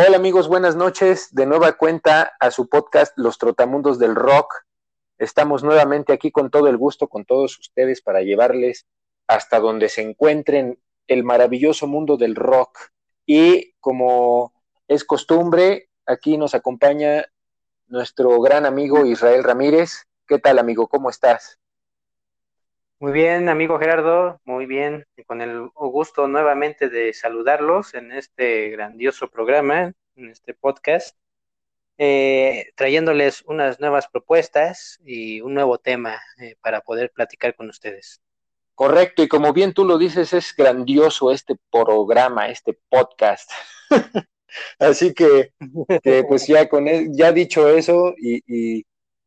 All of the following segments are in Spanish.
Hola amigos, buenas noches. De nueva cuenta a su podcast Los Trotamundos del Rock. Estamos nuevamente aquí con todo el gusto, con todos ustedes, para llevarles hasta donde se encuentren el maravilloso mundo del rock. Y como es costumbre, aquí nos acompaña nuestro gran amigo Israel Ramírez. ¿Qué tal, amigo? ¿Cómo estás? Muy bien, amigo Gerardo, muy bien, con el gusto nuevamente de saludarlos en este grandioso programa, en este podcast, eh, trayéndoles unas nuevas propuestas y un nuevo tema eh, para poder platicar con ustedes. Correcto, y como bien tú lo dices, es grandioso este programa, este podcast. Así que, pues ya con e, ya dicho eso y,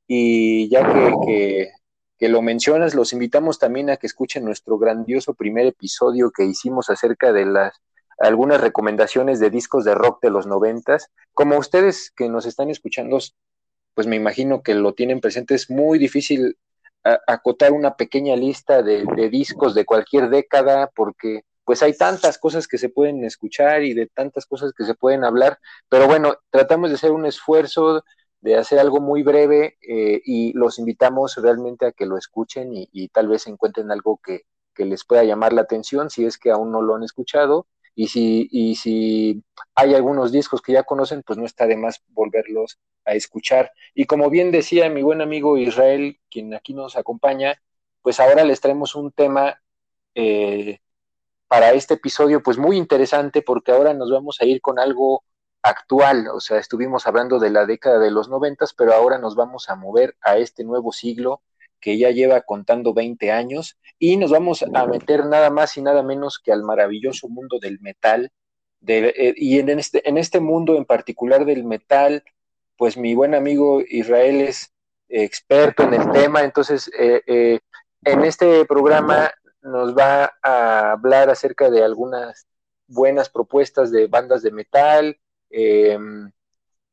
y, ya que que lo mencionas, los invitamos también a que escuchen nuestro grandioso primer episodio que hicimos acerca de las algunas recomendaciones de discos de rock de los noventas. Como ustedes que nos están escuchando, pues me imagino que lo tienen presente, es muy difícil acotar una pequeña lista de, de, discos de cualquier década porque pues hay tantas cosas que se pueden escuchar y de tantas cosas que se pueden hablar, pero bueno, tratamos de hacer un esfuerzo de hacer algo muy breve eh, y los invitamos realmente a que lo escuchen y, tal vez encuentren algo que, les pueda llamar la atención si es que aún no lo han escuchado y si, y si hay algunos discos que ya conocen, pues no está de más volverlos a escuchar. Y como bien decía mi buen amigo Israel, quien aquí nos acompaña, pues ahora les traemos un tema eh, para este episodio pues muy interesante porque ahora nos vamos a ir con algo actual, o sea, estuvimos hablando de la década de los noventas, pero ahora nos vamos a mover a este nuevo siglo que ya lleva contando 20 años y nos vamos a meter nada más y nada menos que al maravilloso mundo del metal. Eh, y en este, en este mundo en particular del metal, pues mi buen amigo Israel es experto en el tema, entonces eh, eh, en este programa nos va a hablar acerca de algunas buenas propuestas de bandas de metal, Em,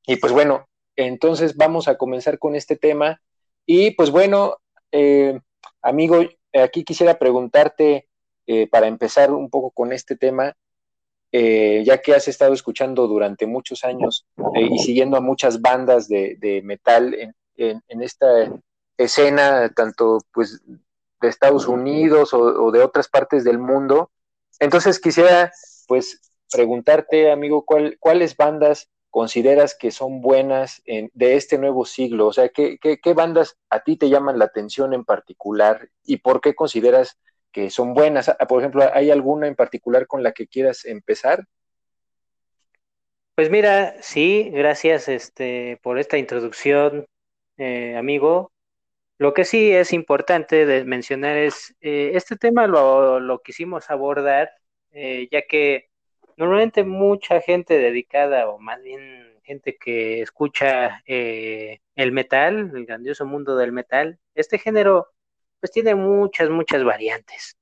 y pues bueno, entonces vamos a comenzar con este tema. Y pues bueno, eh, amigo, aquí quisiera preguntarte, eh, para empezar un poco con este tema, eh, ya que has estado escuchando durante muchos años y siguiendo a muchas bandas de, metal en, esta escena, tanto pues de Estados Unidos o de otras partes del mundo, entonces quisiera pues preguntarte, amigo, ¿cuáles bandas consideras que son buenas de este nuevo siglo? O sea, ¿qué, bandas a ti te llaman la atención en particular y por qué consideras que son buenas? Ah, por ejemplo, ¿hay alguna en particular con la que quieras empezar? Pues mira, sí, gracias este, por esta introducción, eh, amigo. Lo que sí es importante de mencionar es, eh, este tema lo, lo quisimos abordar, eh, ya que Normalmente mucha gente dedicada, o más bien gente que escucha eh, el metal, el grandioso mundo del metal, este género pues tiene muchas, muchas variantes.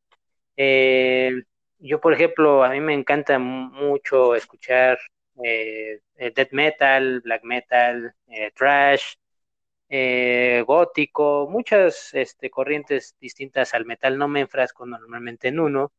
Eh, yo, por ejemplo, a mí me encanta mucho escuchar eh, death metal, black metal, trash, gótico, muchas este, corrientes distintas al metal. No me enfrasco normalmente en uno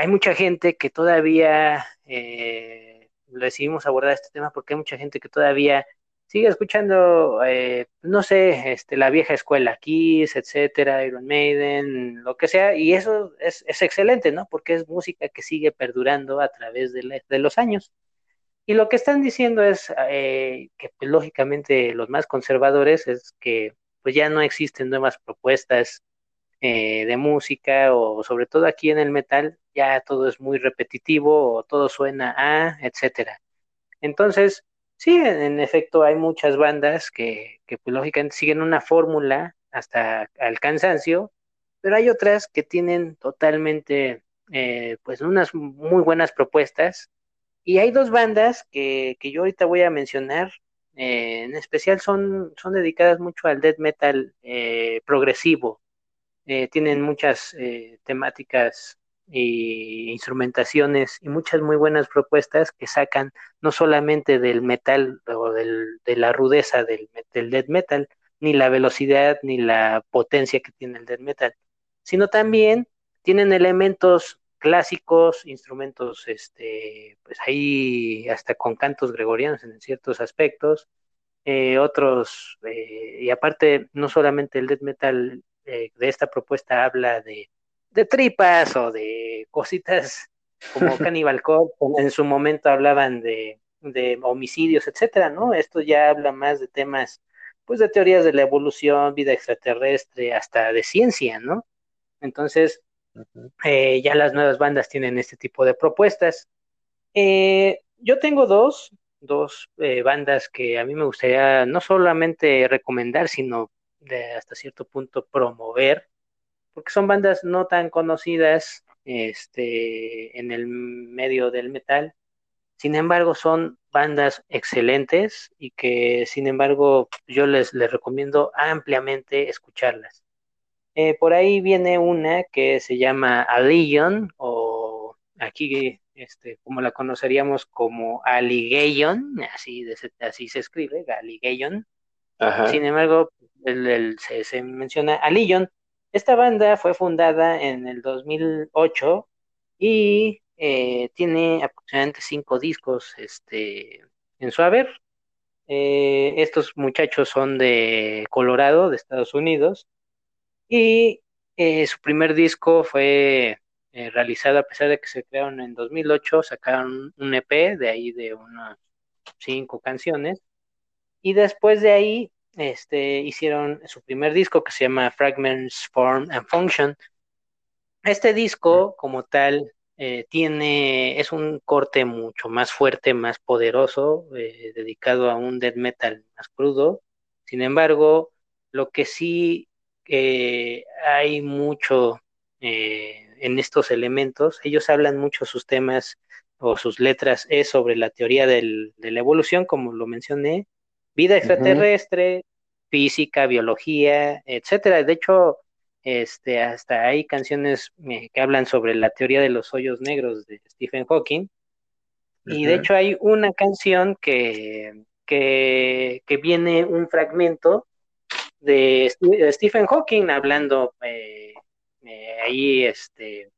hay mucha gente que todavía, eh, decidimos abordar este tema porque hay mucha gente que todavía sigue escuchando, eh, no sé, este, la vieja escuela, Kiss, etcétera, Iron Maiden, lo que sea, y eso es, excelente, ¿no? Porque es música que sigue perdurando a través de, los años. Y lo que están diciendo es eh, que, pues, lógicamente, los más conservadores es que pues ya no existen nuevas propuestas eh, de música o sobre todo aquí en el metal ya todo es muy repetitivo o todo suena a, etcétera. Entonces, sí, en, efecto hay muchas bandas que, que pues, lógicamente siguen una fórmula hasta al cansancio, pero hay otras que tienen totalmente eh, pues unas muy buenas propuestas y hay dos bandas que, que yo ahorita voy a mencionar eh, en especial son, son dedicadas mucho al death metal progresivo eh, tienen muchas eh, temáticas e instrumentaciones y muchas muy buenas propuestas que sacan no solamente del metal o del, de la rudeza del, del death metal, ni la velocidad ni la potencia que tiene el death metal, sino también tienen elementos clásicos, instrumentos, este, pues ahí hasta con cantos gregorianos en ciertos aspectos, eh, otros, eh, y aparte, no solamente el death metal de esta propuesta habla de, de tripas o de cositas como Cannibal Corpse, en su momento hablaban de, de homicidios, etcétera, ¿no? Esto ya habla más de temas, pues de teorías de la evolución, vida extraterrestre, hasta de ciencia, ¿no? Entonces, eh, ya las nuevas bandas tienen este tipo de propuestas. Eh, yo tengo dos, dos eh, bandas que a mí me gustaría no solamente recomendar, sino de hasta cierto punto promover, porque son bandas no tan conocidas este, en el medio del metal. Sin embargo, son bandas excelentes y que, sin embargo, yo les, les recomiendo ampliamente escucharlas. Eh, por ahí viene una que se llama Allion, o aquí, este, como la conoceríamos como Alligation, así, así se escribe, Alligation. Sin embargo, se, menciona Allion. Esta banda fue fundada en el 2008 y eh, tiene aproximadamente cinco discos este, en su haber. Eh, estos muchachos son de Colorado, de Estados Unidos, y eh, su primer disco fue realizado a pesar de que se crearon en 2008, sacaron un EP de ahí de unas cinco canciones y después de ahí este, hicieron su primer disco que se llama Fragments, Form and Function. Este disco como tal eh, tiene, es un corte mucho más fuerte, más poderoso, dedicado a un death metal más crudo. Sin embargo, lo que sí hay mucho eh, en estos elementos. Ellos hablan mucho sus temas o sus letras es sobre la teoría de la evolución, como lo mencioné, vida extraterrestre, física, biología, etcétera. De hecho, este, hasta hay canciones eh, que hablan sobre la teoría de los hoyos negros de Stephen Hawking. Y de hecho hay una canción que, que, que viene un fragmento de Stephen Hawking hablando eh, eh, ahí este,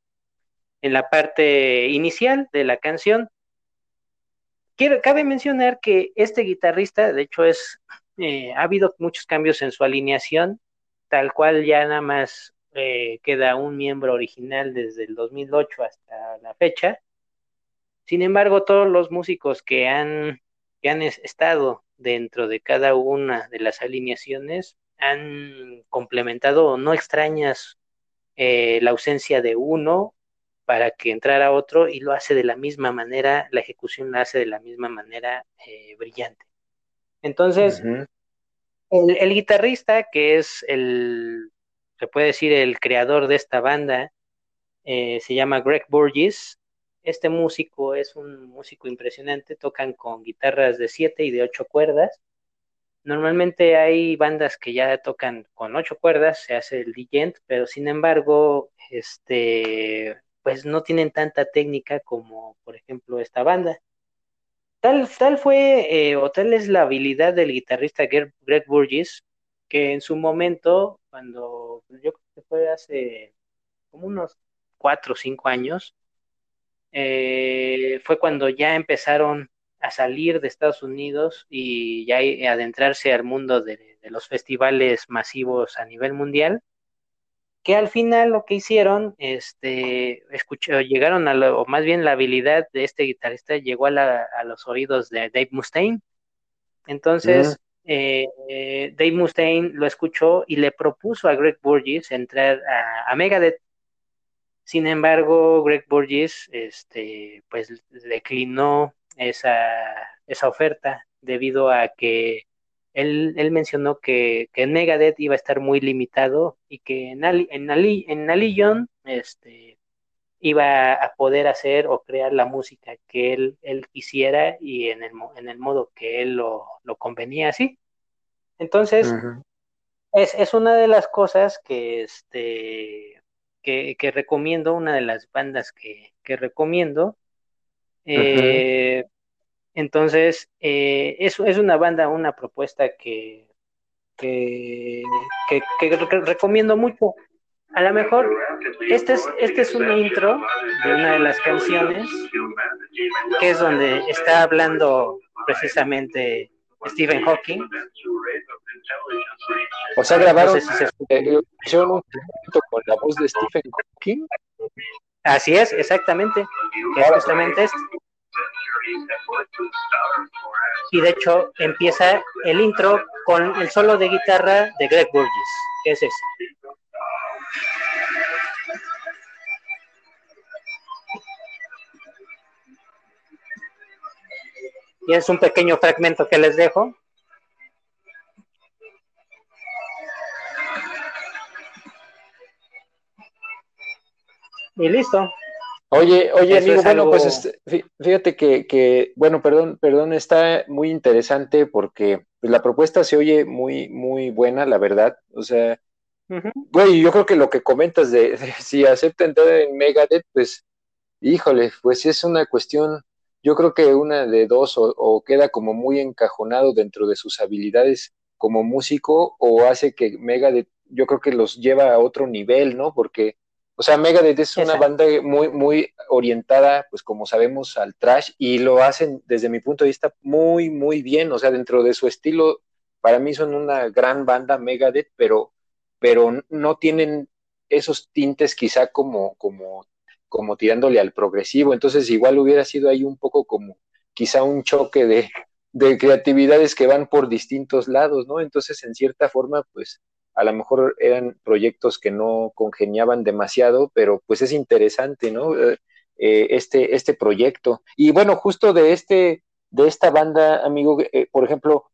en la parte inicial de la canción. Cabe mencionar que este guitarrista, de hecho, es, eh, ha habido muchos cambios en su alineación, tal cual ya nada más queda un miembro original desde el 2008 hasta la fecha. Sin embargo, todos los músicos que han, estado dentro de cada una de las alineaciones han complementado no extrañas eh, la ausencia de uno para que entrara otro y lo hace de la misma manera, la ejecución la hace de la misma manera eh, brillante. Entonces, el, guitarrista, que es el, se puede decir, el creador de esta banda, eh, se llama Greg Burgess. Este músico es un músico impresionante, tocan con guitarras de siete y de ocho cuerdas Normalmente hay bandas que ya tocan con ocho cuerdas, se hace el digent, pero sin embargo, este, pues no tienen tanta técnica como, por ejemplo, esta banda. Tal, tal fue, eh, o tal es la habilidad del guitarrista Greg, Burgess, que en su momento, cuando yo creo que fue hace como unos cuatro o cinco años, eh, fue cuando ya empezaron a salir de Estados Unidos y ya adentrarse al mundo de, los festivales masivos a nivel mundial, que al final lo que hicieron, este, escuchó, llegaron a lo, o más bien la habilidad de este guitarrista llegó a, los oídos de Dave Mustaine. Entonces, eh, Dave Mustaine lo escuchó y le propuso a Greg Burgess entrar a, a Megadeth. Sin embargo, Greg Burgess, este, pues declinó esa, esa oferta debido a que él, él mencionó que, que, Megadeth iba a estar muy limitado y que en, en, en Alillon este, iba a poder hacer o crear la música que él, él quisiera y en el, en el modo que él lo, lo convenía así. Entonces, es, es, una de las cosas que, este, que, que recomiendo, una de las bandas que, que recomiendo, eh, entonces, eh, es, es, una banda, una propuesta que, que, recomiendo mucho. a lo mejor este es, este es un intro de una de las canciones que es donde está hablando precisamente Stephen Hawking. O sea, grabaron eh, un con la voz de Stephen Hawking. Así es, exactamente. Es justamente esto. Y de hecho empieza el intro con el solo de guitarra de Greg Burgess, que es ese. Y es un pequeño fragmento que les dejo. Y listo. Oye, oye, amigo, bueno, pues este, fíjate que, bueno, perdón, perdón, está muy interesante porque pues, la propuesta se oye muy, muy buena, la verdad. O sea, güey, yo creo que lo que comentas de, si acepta entrar en Megadeth, pues, híjole, pues es una cuestión, yo creo que una de dos, o, queda como muy encajonado dentro de sus habilidades como músico, o hace que Megadeth, yo creo que los lleva a otro nivel, ¿no? Porque o sea, Megadeth es una banda muy, muy orientada, pues como sabemos, al trash y lo hacen desde mi punto de vista muy, muy bien. O sea, dentro de su estilo, para mí son una gran banda Megadeth, pero, pero no tienen esos tintes quizá como, como, como tirándole al progresivo. Entonces, igual hubiera sido ahí un poco como quizá un choque de, de creatividades que van por distintos lados, ¿no? Entonces, en cierta forma, pues a lo mejor eran proyectos que no congeniaban demasiado, pero pues es interesante, ¿no? Eh, eh, este, este proyecto. Y bueno, justo de este, de esta banda, amigo, eh, por ejemplo,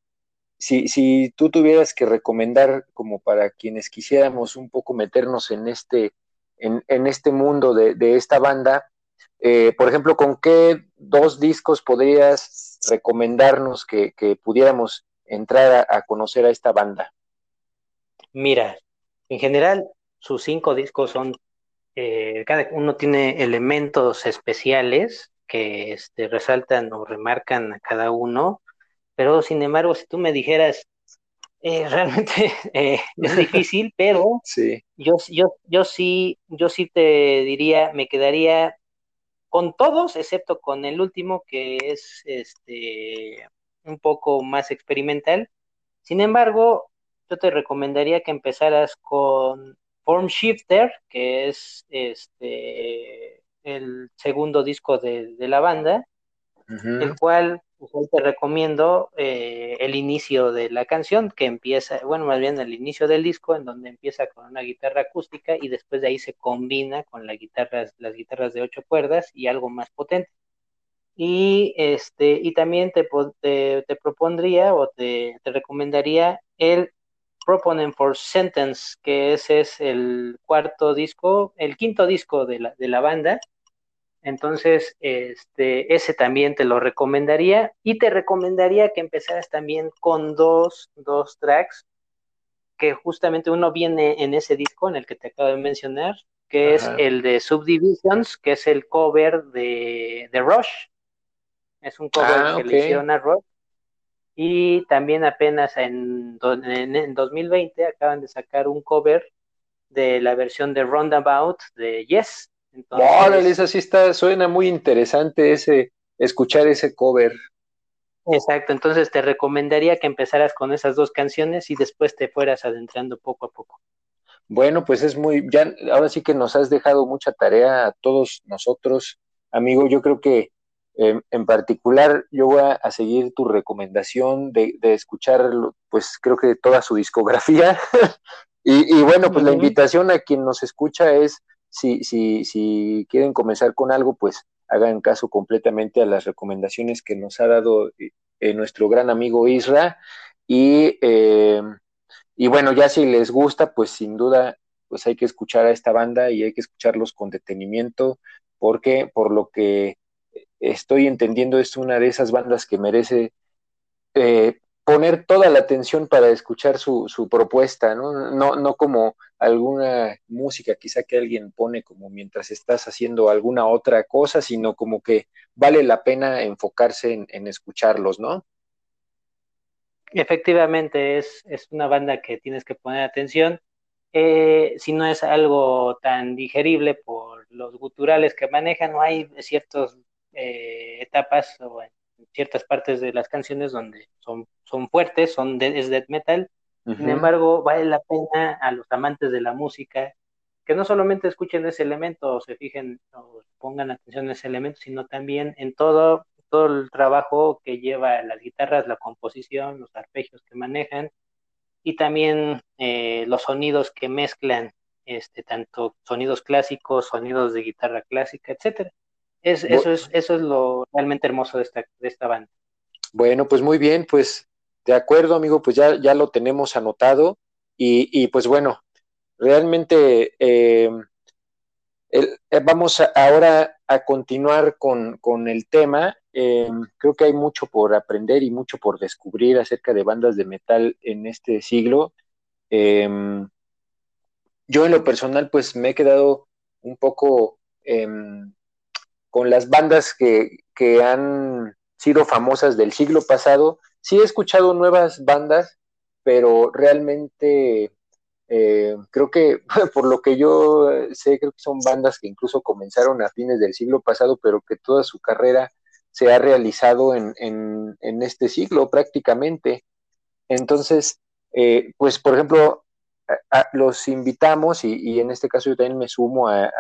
si, si tú tuvieras que recomendar como para quienes quisiéramos un poco meternos en este, en, en este mundo de, de esta banda, por ejemplo, ¿con qué dos discos podrías recomendarnos que, que pudiéramos entrar a conocer a esta banda? Mira, en general, sus cinco discos son, eh, cada uno tiene elementos especiales que este, resaltan o remarcan a cada uno, pero sin embargo, si tú me dijeras, eh, realmente eh, es difícil, pero sí. yo, yo, yo sí, yo sí te diría, me quedaría con todos, excepto con el último, que es este un poco más experimental. Sin embargo, yo te recomendaría que empezaras con Form Shifter, que es este el segundo disco de, la banda, el cual pues, te recomiendo eh, el inicio de la canción, que empieza, bueno, más bien el inicio del disco, en donde empieza con una guitarra acústica y después de ahí se combina con la guitarra, las guitarras de ocho cuerdas y algo más potente. Y, este, y también te, te, propondría o te, te recomendaría el Proponent for Sentence, que ese es el cuarto disco, el quinto disco de la, de la banda. Entonces, este, ese también te lo recomendaría y te recomendaría que empezaras también con dos, dos tracks, que justamente uno viene en ese disco en el que te acabo de mencionar, que es el de Subdivisions, que es el cover de, de Rush. Es un cover ah, que le hicieron a Rush y también apenas en, en, 2020 acaban de sacar un cover de la versión de Roundabout de Yes. Órale, eso sí está, suena muy interesante ese, escuchar ese cover. Exacto, entonces te recomendaría que empezaras con esas dos canciones y después te fueras adentrando poco a poco. Bueno, pues es muy, ya ahora sí que nos has dejado mucha tarea a todos nosotros, amigo. Yo creo que en particular, yo voy a, seguir tu recomendación de, escuchar, pues creo que toda su discografía. y, bueno, pues la invitación a quien nos escucha es, si, si, si quieren comenzar con algo, pues hagan caso completamente a las recomendaciones que nos ha dado eh, nuestro gran amigo Isra. Y, eh, y bueno, ya si les gusta, pues sin duda, pues hay que escuchar a esta banda y hay que escucharlos con detenimiento, porque por lo que estoy entendiendo, es una de esas bandas que merece eh, poner toda la atención para escuchar su, su propuesta, ¿no? ¿no? No como alguna música quizá que alguien pone como mientras estás haciendo alguna otra cosa, sino como que vale la pena enfocarse en, en escucharlos, ¿no? Efectivamente, es, es una banda que tienes que poner atención eh, si no es algo tan digerible por los guturales que manejan, no hay ciertas eh, etapas o ciertas partes de las canciones donde son, son fuertes, son de, es death metal, sin embargo, vale la pena a los amantes de la música que no solamente escuchen ese elemento o se fijen o pongan atención en ese elemento, sino también en todo, todo el trabajo que lleva las guitarras, la composición, los arpegios que manejan y también eh, los sonidos que mezclan, este, tanto sonidos clásicos, sonidos de guitarra clásica, etcétera. Es, eso, es, eso es lo realmente hermoso de esta, de esta banda. Bueno, pues muy bien, pues de acuerdo, amigo, pues ya, ya lo tenemos anotado. Y, y pues bueno, realmente eh, eh, vamos ahora a continuar con, con el tema. Eh, creo que hay mucho por aprender y mucho por descubrir acerca de bandas de metal en este siglo. yo en lo personal, pues me he quedado un poco em, con las bandas que, que han sido famosas del siglo pasado. Sí he escuchado nuevas bandas, pero realmente eh, creo que por lo que yo sé, creo que son bandas que incluso comenzaron a fines del siglo pasado, pero que toda su carrera se ha realizado en, en, este siglo prácticamente. Entonces, eh, pues por ejemplo, los invitamos y, en este caso yo también me sumo a,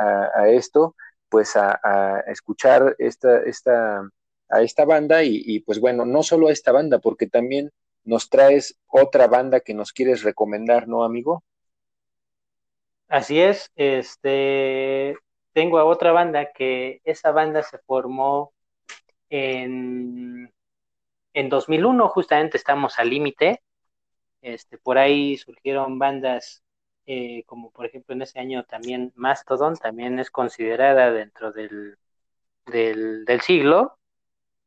esto, pues a, escuchar esta, esta, a esta banda y, pues bueno, no solo a esta banda, porque también nos traes otra banda que nos quieres recomendar, ¿no, amigo? Así es, este, tengo a otra banda que esa banda se formó en, en 2001, justamente estamos al límite. Este, por ahí surgieron bandas eh, como por ejemplo en ese año también Mastodon, también es considerada dentro del, del, siglo.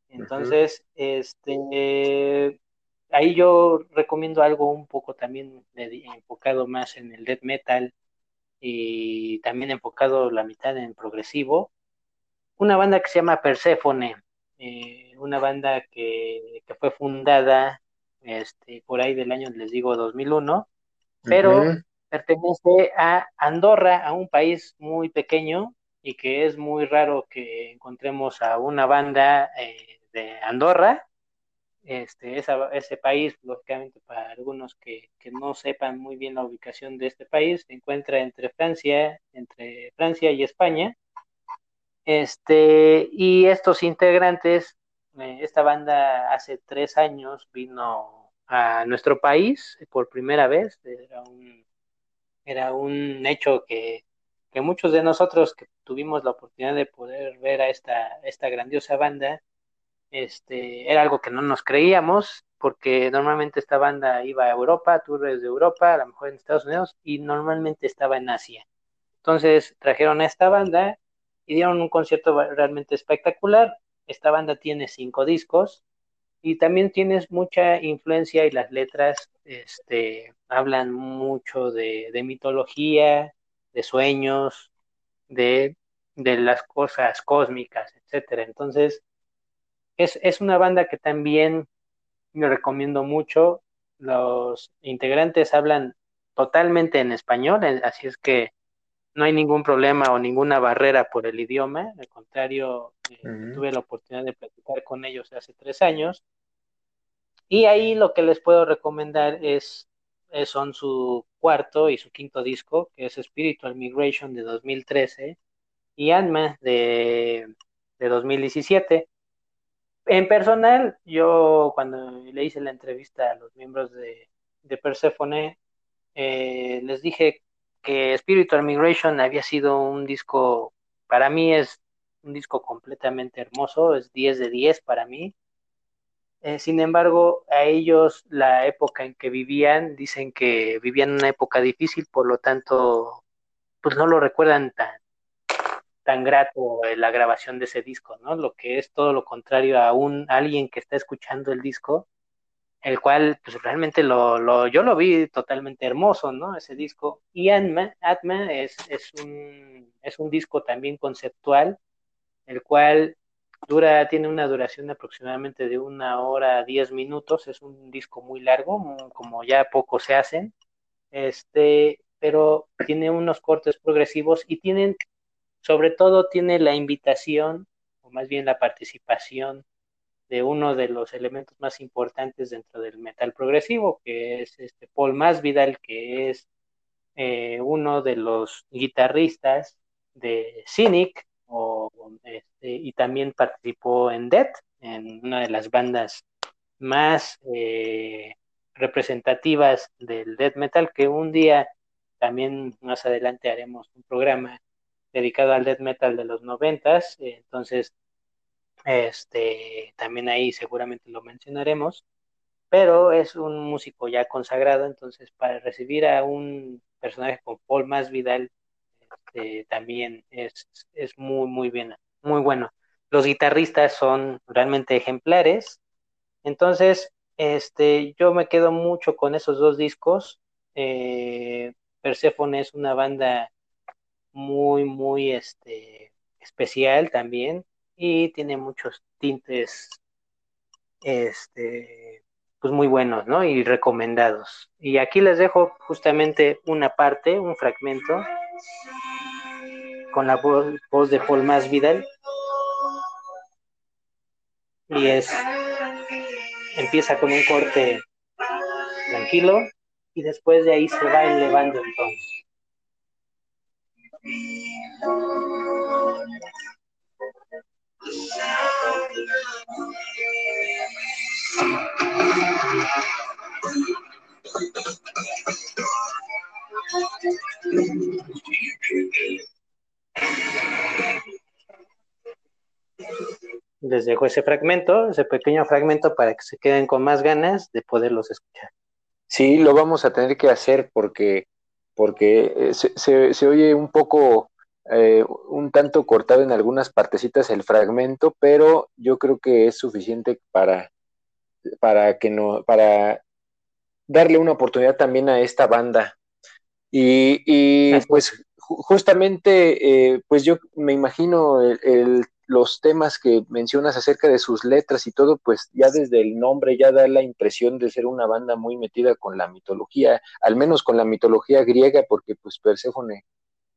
Entonces, este, ahí yo recomiendo algo un poco también enfocado más en el death metal, y también enfocado la mitad en progresivo. Una banda que se llama Persephone, eh, una banda que, fue fundada este, por ahí del año, les digo, 2001, pero pertenece a Andorra, a un país muy pequeño y que es muy raro que encontremos a una banda eh, de Andorra este, ese país, lógicamente para algunos que, no sepan muy bien la ubicación de este país, se encuentra entre Francia, entre Francia y España. Este, y estos integrantes, eh, esta banda hace tres años vino a nuestro país por primera vez. Era un, era un hecho que, que muchos de nosotros que tuvimos la oportunidad de poder ver a esta, esta grandiosa banda, este, era algo que no nos creíamos, porque normalmente esta banda iba a Europa, tours de Europa, a lo mejor en Estados Unidos, y normalmente estaba en Asia. Entonces trajeron a esta banda y dieron un concierto realmente espectacular. Esta banda tiene cinco discos y también tienes mucha influencia y las letras este, hablan mucho de, mitología, de sueños, de, de las cosas cósmicas, etcétera. Entonces, es, una banda que también me recomiendo mucho. Los integrantes hablan totalmente en español, eh, así es que no hay ningún problema o ninguna barrera por el idioma. Al contrario, eh, tuve la oportunidad de platicar con ellos hace tres años. Y ahí lo que les puedo recomendar es, son su cuarto y su quinto disco, que es Spiritual Migration de 2013 y Anma de, de 2017. En personal, yo cuando le hice la entrevista a los miembros de, de Persephone, eh, les dije que Spiritual Migration había sido un disco, para mí es un disco completamente hermoso, es 10 de 10 para mí. Eh, sin embargo, a ellos la época en que vivían, dicen que vivían una época difícil, por lo tanto, pues no lo recuerdan tan, tan grato la grabación de ese disco, ¿no? Lo que es todo lo contrario a un alguien que está escuchando el disco, el cual pues realmente lo, lo yo lo vi totalmente hermoso, ¿no? Ese disco. Y Atma, Atma es, es, un, es un disco también conceptual, el cual dura, tiene una duración aproximadamente de una hora, diez minutos, es un disco muy largo, como ya poco se hacen. Este, pero tiene unos cortes progresivos y tienen, sobre todo tiene la invitación, o más bien la participación de uno de los elementos más importantes dentro del metal progresivo, que es este Paul Masvidal, que es eh, uno de los guitarristas de Cynic, este, y también participó en Death, en una de las bandas más eh, representativas del death metal, que un día también más adelante haremos un programa dedicado al death metal de los noventas, entonces este también ahí seguramente lo mencionaremos, pero es un músico ya consagrado, entonces para recibir a un personaje con Paul Masvidal este, también es, es muy muy bien, muy bueno. Los guitarristas son realmente ejemplares, entonces, este, yo me quedo mucho con esos dos discos. Eh, Persephone es una banda muy, muy este, especial también y tiene muchos tintes este, pues muy buenos, ¿no? Y recomendados. Y aquí les dejo justamente una parte, un fragmento con la voz, de Paul Masvidal. Y es empieza con un corte tranquilo y después de ahí se va elevando el tono. Les dejo ese fragmento, ese pequeño fragmento para que se queden con más ganas de poderlos escuchar. Sí, lo vamos a tener que hacer porque, porque eh, se, se, oye un poco, eh, un tanto cortado en algunas partecitas el fragmento, pero yo creo que es suficiente para, para que no, para darle una oportunidad también a esta banda. Y, y pues justamente, eh, pues yo me imagino el, los temas que mencionas acerca de sus letras y todo, pues ya desde el nombre ya da la impresión de ser una banda muy metida con la mitología, al menos con la mitología griega, porque pues Perséfone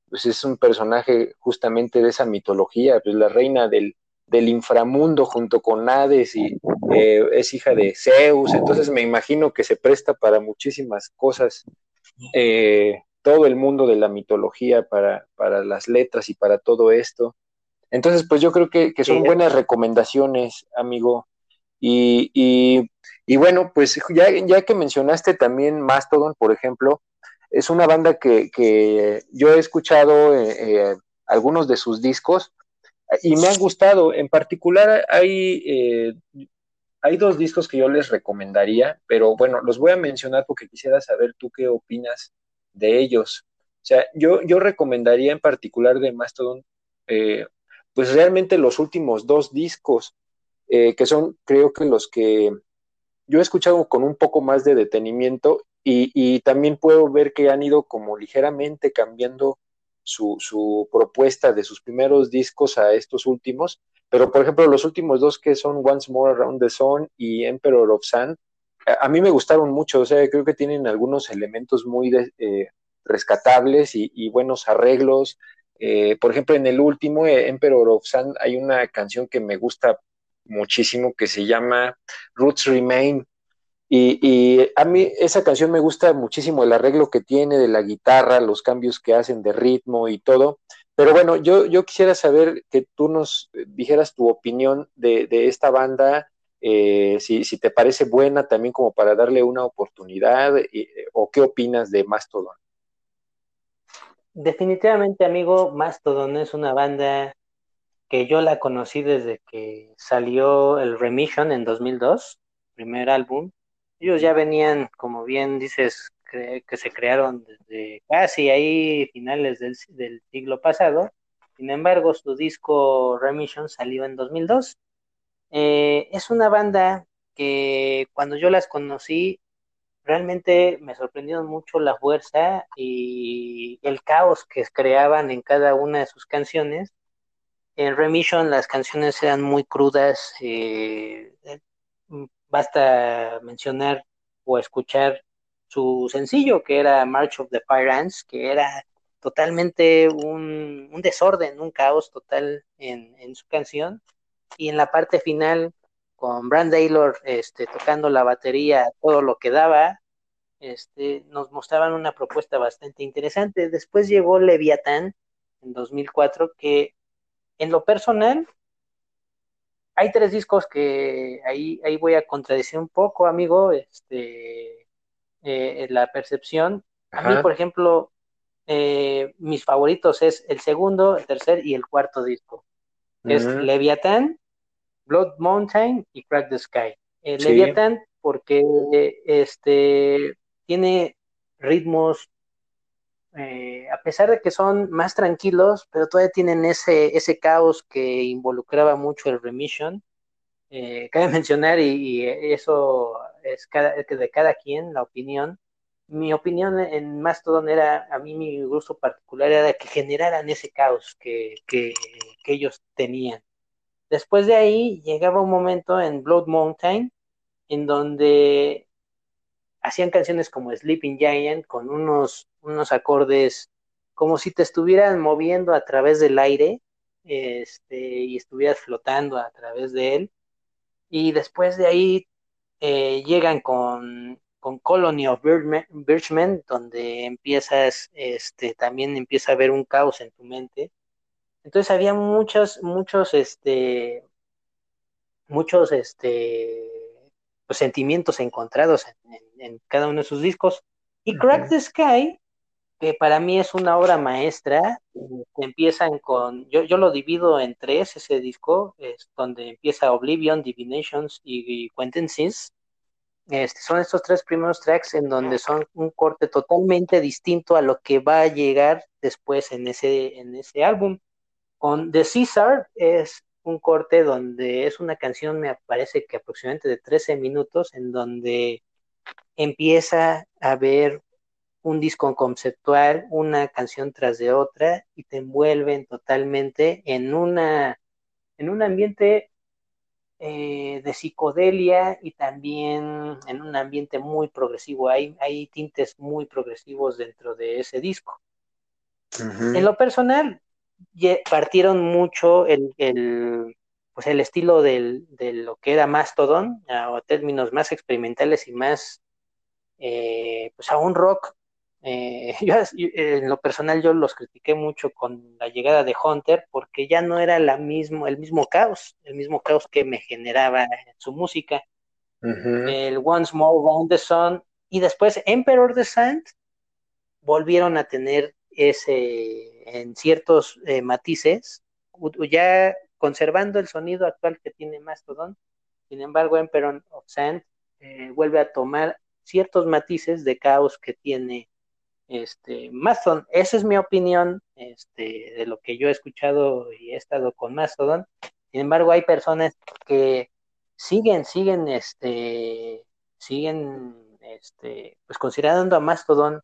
pues es un personaje justamente de esa mitología, pues la reina del, del inframundo junto con Hades y eh, es hija de Zeus, entonces me imagino que se presta para muchísimas cosas, eh, todo el mundo de la mitología para, para las letras y para todo esto. Entonces, pues yo creo que, son buenas recomendaciones, amigo. Y, y, bueno, pues ya, ya, que mencionaste también Mastodon, por ejemplo, es una banda que, que yo he escuchado eh, eh, algunos de sus discos y me han gustado. En particular hay, eh, hay dos discos que yo les recomendaría, pero bueno, los voy a mencionar porque quisiera saber tú qué opinas de ellos. O sea, yo, yo recomendaría en particular de Mastodon pues realmente los últimos dos discos, eh, que son creo que los que yo he escuchado con un poco más de detenimiento y, también puedo ver que han ido como ligeramente cambiando su, su, propuesta de sus primeros discos a estos últimos, pero por ejemplo los últimos dos que son Once More Around the Sun y Emperor of Sun, a, mí me gustaron mucho, o sea, creo que tienen algunos elementos muy eh, rescatables y, buenos arreglos, eh, por ejemplo, en el último, eh, Emperor of Sun, hay una canción que me gusta muchísimo que se llama Roots Remain. Y, a mí esa canción me gusta muchísimo el arreglo que tiene de la guitarra, los cambios que hacen de ritmo y todo. Pero bueno, yo, yo quisiera saber que tú nos dijeras tu opinión de, esta banda, eh, si, te parece buena también como para darle una oportunidad, o qué opinas de Mastodon. Definitivamente, amigo, Mastodon es una banda que yo la conocí desde que salió el Remission en 2002, primer álbum. Ellos ya venían, como bien dices, que se crearon desde casi ahí finales del, del siglo pasado. Sin embargo, su disco Remission salió en 2002. Eh, es una banda que cuando yo las conocí realmente me sorprendieron mucho la fuerza y el caos que creaban en cada una de sus canciones. En Remission las canciones eran muy crudas, eh, basta mencionar o escuchar su sencillo, que era March of the Fire Ants, que era totalmente un, desorden, un caos total en, su canción. Y en la parte final, con Brand Taylor este, tocando la batería, todo lo que daba, este, nos mostraban una propuesta bastante interesante. Después llegó Leviathan en 2004, que en lo personal hay tres discos que ahí, ahí voy a contradecir un poco, amigo, este, eh, la percepción. A mí, por ejemplo, eh, mis favoritos es el segundo, el tercer y el cuarto disco. Es Leviathan, Blood Mountain y Crack the Sky. Eh, Leviathan porque este tiene ritmos eh, a pesar de que son más tranquilos, pero todavía tienen ese, ese caos que involucraba mucho el remission. Eh, cabe mencionar, y, eso es de cada quien, la opinión. Mi opinión en Mastodon era, a mí mi gusto particular era que generaran ese caos que, que, que ellos tenían. Después de ahí llegaba un momento en Blood Mountain en donde hacían canciones como Sleeping Giant con unos, unos acordes como si te estuvieran moviendo a través del aire este, y estuvieras flotando a través de él. Y después de ahí eh, llegan con, con, Colony of Birchmen, donde empiezas, este, también empieza a haber un caos en tu mente. Entonces había muchos, muchos, este, muchos, este, pues, sentimientos encontrados en, cada uno de sus discos. Y Crack the Sky, que para mí es una obra maestra, empiezan con, yo, yo lo divido en tres, ese disco, es donde empieza Oblivion, Divinations y, y Este, son estos tres primeros tracks en donde son un corte totalmente distinto a lo que va a llegar después en ese, en ese álbum. Con The Caesar es un corte donde es una canción, me parece que aproximadamente de 13 minutos, en donde empieza a ver un disco conceptual, una canción tras de otra, y te envuelven totalmente en una en un ambiente eh, de psicodelia y también en un ambiente muy progresivo. Hay, hay tintes muy progresivos dentro de ese disco. En lo personal, partieron mucho el, el, pues el estilo del, de lo que era Mastodon, a, términos más experimentales y más, eh, pues a un rock. Eh, yo, en lo personal yo los critiqué mucho con la llegada de Hunter porque ya no era la mismo, el mismo caos, el mismo caos que me generaba en su música. El Once More Round the Sun y después Emperor the Sand volvieron a tener ese en ciertos eh, matices, ya conservando el sonido actual que tiene Mastodon, sin embargo, Emperor of Sand eh, vuelve a tomar ciertos matices de caos que tiene este Mastodon. Esa es mi opinión este, de lo que yo he escuchado y he estado con Mastodon. Sin embargo, hay personas que siguen, siguen, este, siguen, este, pues considerando a Mastodon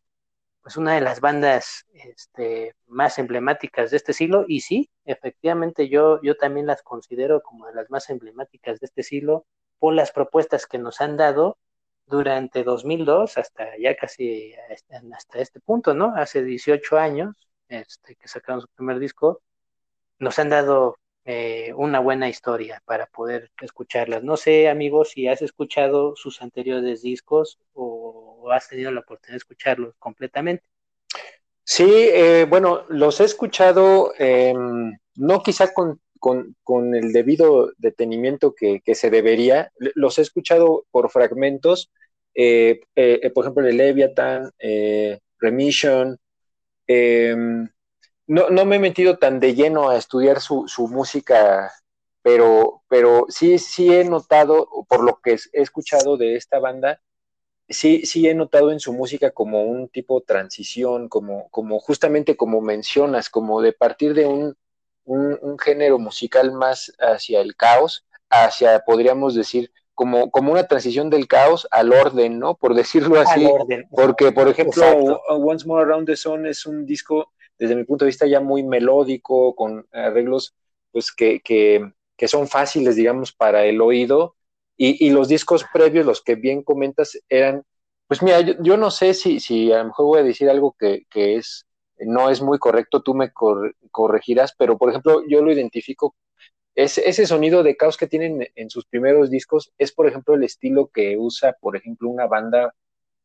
pues una de las bandas este, más emblemáticas de este siglo y sí, efectivamente yo, yo también las considero como de las más emblemáticas de este siglo por las propuestas que nos han dado durante 2002 hasta ya casi hasta este punto, ¿no? Hace 18 años este, que sacaron su primer disco, nos han dado eh, una buena historia para poder escucharlas. No sé, amigos, si has escuchado sus anteriores discos o has tenido la oportunidad de escucharlos completamente. Sí, eh, bueno, los he escuchado, em, no quizá con, el debido detenimiento que, se debería, los he escuchado por fragmentos, eh, eh, por ejemplo, el Leviathan, Remission. Em, no, no, me he metido tan de lleno a estudiar su, su música, pero, pero sí, sí he notado, por lo que he escuchado de esta banda, sí, sí he notado en su música como un tipo de transición, como, como justamente como mencionas, como de partir de un, un, género musical más hacia el caos, hacia, podríamos decir, como, como una transición del caos al orden, ¿no? Por decirlo así. Porque, por ejemplo, Once More Around the Sun es un disco, desde mi punto de vista, ya muy melódico, con arreglos pues que, que, que son fáciles, digamos, para el oído, y, los discos previos, los que bien comentas, eran Pues mira, yo, no sé si, si a lo mejor voy a decir algo que, que es, no es muy correcto, tú me corregirás, pero por ejemplo, yo lo identifico ese sonido de caos que tienen en sus primeros discos es, por ejemplo, el estilo que usa, por ejemplo, una banda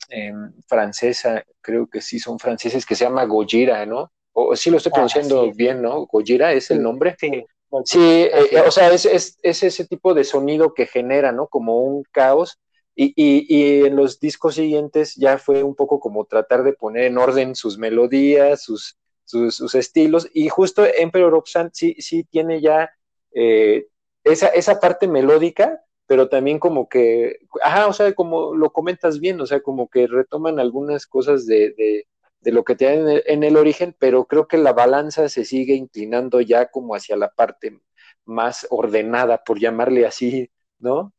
em, francesa, creo que sí son franceses, que se llama Gojira, ¿no? O sí lo estoy ah, pronunciando bien, ¿no? Gojira es el nombre. Sí, sí eh, o sea, es, es, ese tipo de sonido que genera, ¿no? Como un caos. Y, y, y, en los discos siguientes ya fue un poco como tratar de poner en orden sus melodías, sus, sus, sus estilos. Y justo Emperor of Sand sí, sí tiene ya eh, esa, esa parte melódica, pero también como que, ajá, o sea, como lo comentas bien, o sea, como que retoman algunas cosas de, de, lo que tienen en el, origen, pero creo que la balanza se sigue inclinando ya como hacia la parte más ordenada, por llamarle así, ¿no?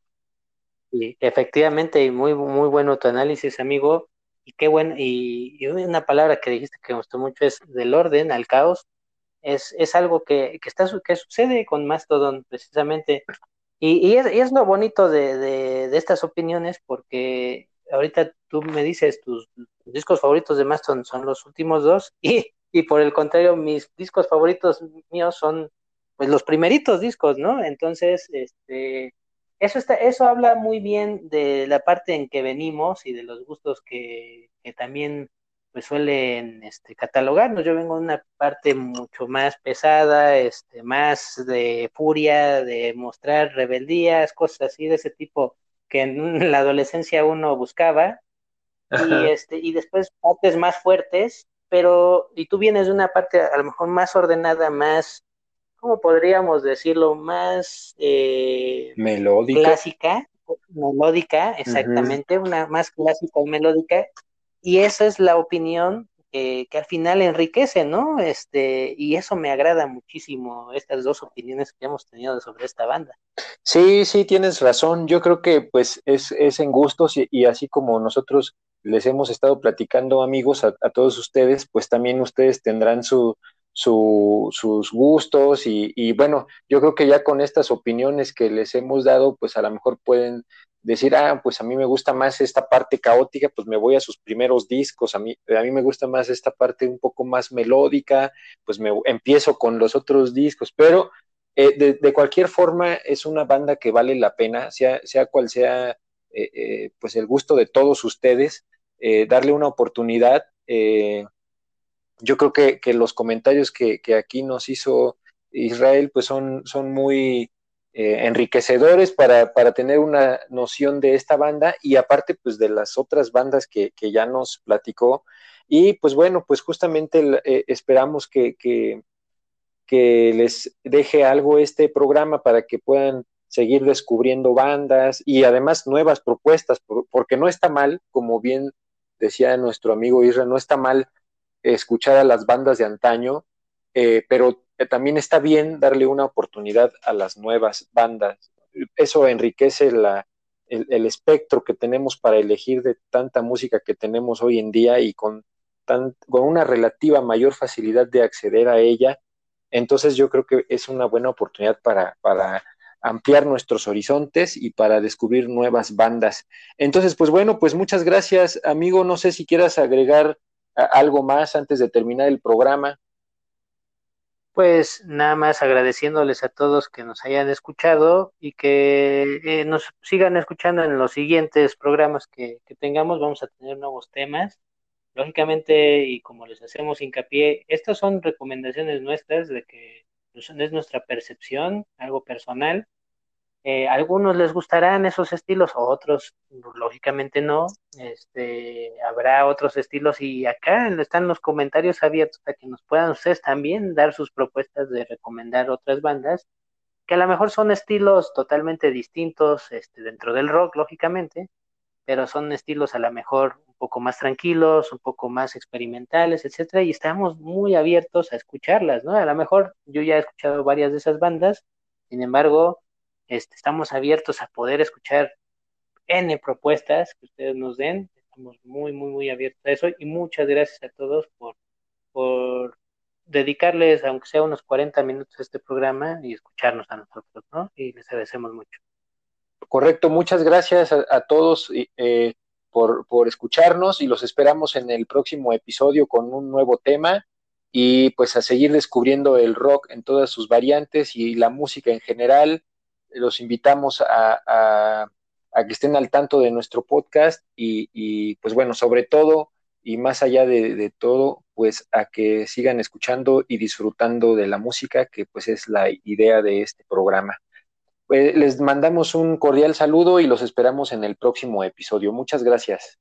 Sí, efectivamente, y muy, muy bueno tu análisis, amigo. Y qué bueno, y, y, una palabra que dijiste que me gustó mucho es del orden al caos es, es algo que, que, está, que sucede con Mastodon precisamente. Y, y, es, es, lo bonito de, de, estas opiniones porque ahorita tú me dices tus, discos favoritos de Mastodon son los últimos dos y, y por el contrario mis discos favoritos míos son pues los primeritos discos, ¿no? Entonces, este, eso está, eso habla muy bien de la parte en que venimos y de los gustos que, que también pues suelen este, catalogarnos. Yo vengo de una parte mucho más pesada, este, más de furia, de mostrar rebeldías, cosas así de ese tipo que en la adolescencia uno buscaba. Y, este, y después partes más fuertes, pero, y tú vienes de una parte a lo mejor más ordenada, más, ¿cómo podríamos decirlo? Más eh, melódica. Clásica, melódica, exactamente, una más clásica y melódica, y esa es la opinión que, al final enriquece, ¿no? Este, y eso me agrada muchísimo, estas dos opiniones que hemos tenido sobre esta banda. Sí, sí, tienes razón. Yo creo que pues es, es en gustos y, así como nosotros les hemos estado platicando, amigos, a, todos ustedes, pues también ustedes tendrán su, su, sus gustos y, y, bueno, yo creo que ya con estas opiniones que les hemos dado, pues a lo mejor pueden decir, ah, pues a mí me gusta más esta parte caótica, pues me voy a sus primeros discos, a mí, a mí me gusta más esta parte un poco más melódica, pues me empiezo con los otros discos, pero eh, de, cualquier forma es una banda que vale la pena, sea, sea cual sea eh, eh, pues el gusto de todos ustedes, darle una oportunidad. yo creo que, que los comentarios que, que, aquí nos hizo Israel pues son, son muy eh, enriquecedores para, para, tener una noción de esta banda y aparte pues de las otras bandas que, que ya nos platicó. Y pues bueno, pues justamente eh, esperamos que, que, les deje algo este programa para que puedan seguir descubriendo bandas y además nuevas propuestas, porque no está mal, como bien decía nuestro amigo Isra, no está mal escuchar a las bandas de antaño, eh, pero también está bien darle una oportunidad a las nuevas bandas. Eso enriquece la, el, espectro que tenemos para elegir de tanta música que tenemos hoy en día y con, tan, con una relativa mayor facilidad de acceder a ella. Entonces yo creo que es una buena oportunidad para, para ampliar nuestros horizontes y para descubrir nuevas bandas. Entonces, pues bueno, pues muchas gracias, amigo. No sé si quieras agregar algo más antes de terminar el programa pues nada más agradeciéndoles a todos que nos hayan escuchado y que eh, nos sigan escuchando en los siguientes programas que, tengamos. Vamos a tener nuevos temas. Lógicamente, y como les hacemos hincapié, estas son recomendaciones nuestras de que pues, es nuestra percepción, algo personal. Eh, algunos les gustarán esos estilos, otros lógicamente no. Este, habrá otros estilos y acá están los comentarios abiertos para que nos puedan ustedes también dar sus propuestas de recomendar otras bandas que a lo mejor son estilos totalmente distintos este, dentro del rock, lógicamente, pero son estilos a lo mejor un poco más tranquilos, un poco más experimentales, etcétera, y estamos muy abiertos a escucharlas, ¿no? A lo mejor yo ya he escuchado varias de esas bandas, sin embargo, este, estamos abiertos a poder escuchar N propuestas que ustedes nos den. Estamos muy, muy, muy abiertos a eso y muchas gracias a todos por, por dedicarles, aunque sea unos 40 minutos a este programa y escucharnos a nosotros, ¿no? Y les agradecemos mucho. Correcto, muchas gracias a, todos. Eh, por, por escucharnos y los esperamos en el próximo episodio con un nuevo tema y pues a seguir descubriendo el rock en todas sus variantes y la música en general. Los invitamos a, que estén al tanto de nuestro podcast y, pues bueno, sobre todo y más allá de, todo, pues a que sigan escuchando y disfrutando de la música, que pues es la idea de este programa. Pues les mandamos un cordial saludo y los esperamos en el próximo episodio. Muchas gracias.